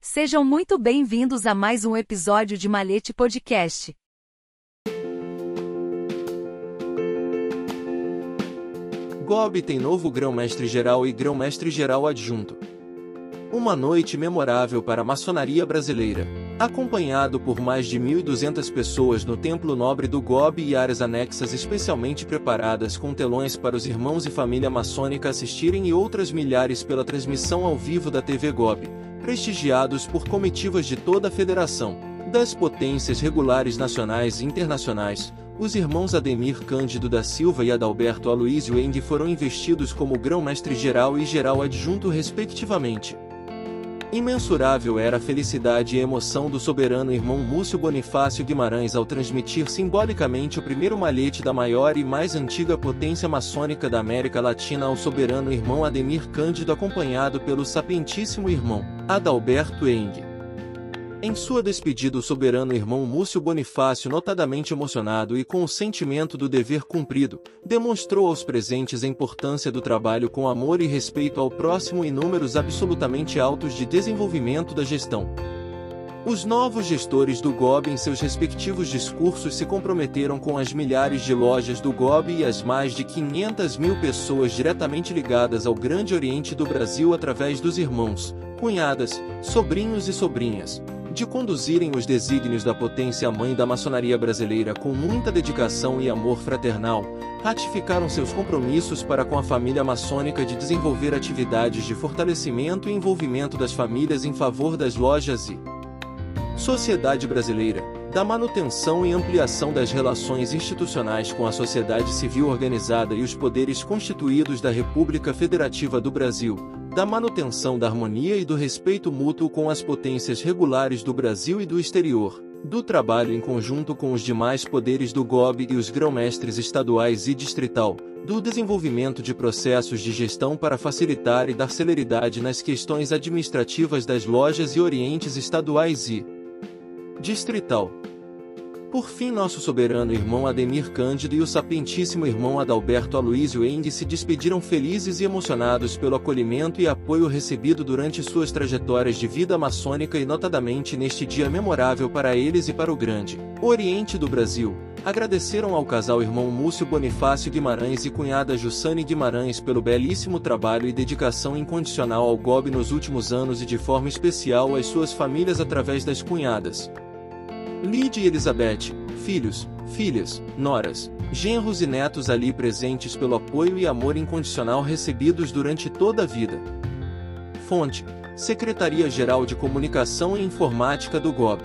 Sejam muito bem-vindos a mais um episódio de Malete Podcast. GOB tem novo grão-mestre geral e grão-mestre geral adjunto. Uma noite memorável para a maçonaria brasileira. Acompanhado por mais de 1.200 pessoas no Templo Nobre do GOB e áreas anexas especialmente preparadas com telões para os irmãos e família maçônica assistirem e outras milhares pela transmissão ao vivo da TV GOB, prestigiados por comitivas de toda a federação, das potências regulares nacionais e internacionais, os irmãos Ademir Cândido da Silva e Adalberto Aloísio Eng foram investidos como grão-mestre geral e geral adjunto respectivamente. Imensurável era a felicidade e emoção do soberano irmão Múcio Bonifácio Guimarães ao transmitir simbolicamente o primeiro malhete da maior e mais antiga potência maçônica da América Latina ao soberano irmão Ademir Cândido acompanhado pelo sapientíssimo irmão Adalberto Eng. Em sua despedida o soberano irmão Múcio Bonifácio notadamente emocionado e com o sentimento do dever cumprido, demonstrou aos presentes a importância do trabalho com amor e respeito ao próximo e números absolutamente altos de desenvolvimento da gestão. Os novos gestores do GOB em seus respectivos discursos se comprometeram com as milhares de lojas do GOB e as mais de 500 mil pessoas diretamente ligadas ao Grande Oriente do Brasil através dos irmãos, cunhadas, sobrinhos e sobrinhas, de conduzirem os desígnios da potência mãe da maçonaria brasileira com muita dedicação e amor fraternal, ratificaram seus compromissos para com a família maçônica de desenvolver atividades de fortalecimento e envolvimento das famílias em favor das lojas e sociedade brasileira, da manutenção e ampliação das relações institucionais com a sociedade civil organizada e os poderes constituídos da República Federativa do Brasil, da manutenção da harmonia e do respeito mútuo com as potências regulares do Brasil e do exterior, do trabalho em conjunto com os demais poderes do GOB e os grão-mestres estaduais e distrital, do desenvolvimento de processos de gestão para facilitar e dar celeridade nas questões administrativas das lojas e orientes estaduais e distrital. Por fim, nosso soberano irmão Ademir Cândido e o sapientíssimo irmão Adalberto Aloísio Eng se despediram felizes e emocionados pelo acolhimento e apoio recebido durante suas trajetórias de vida maçônica e notadamente neste dia memorável para eles e para o grande Oriente do Brasil. Agradeceram ao casal irmão Múcio Bonifácio Guimarães e cunhada Jussane Guimarães pelo belíssimo trabalho e dedicação incondicional ao GOB nos últimos anos e de forma especial às suas famílias através das cunhadas, Lide e Elizabeth, filhos, filhas, noras, genros e netos ali presentes pelo apoio e amor incondicional recebidos durante toda a vida. Fonte: Secretaria-Geral de Comunicação e Informática do GOB.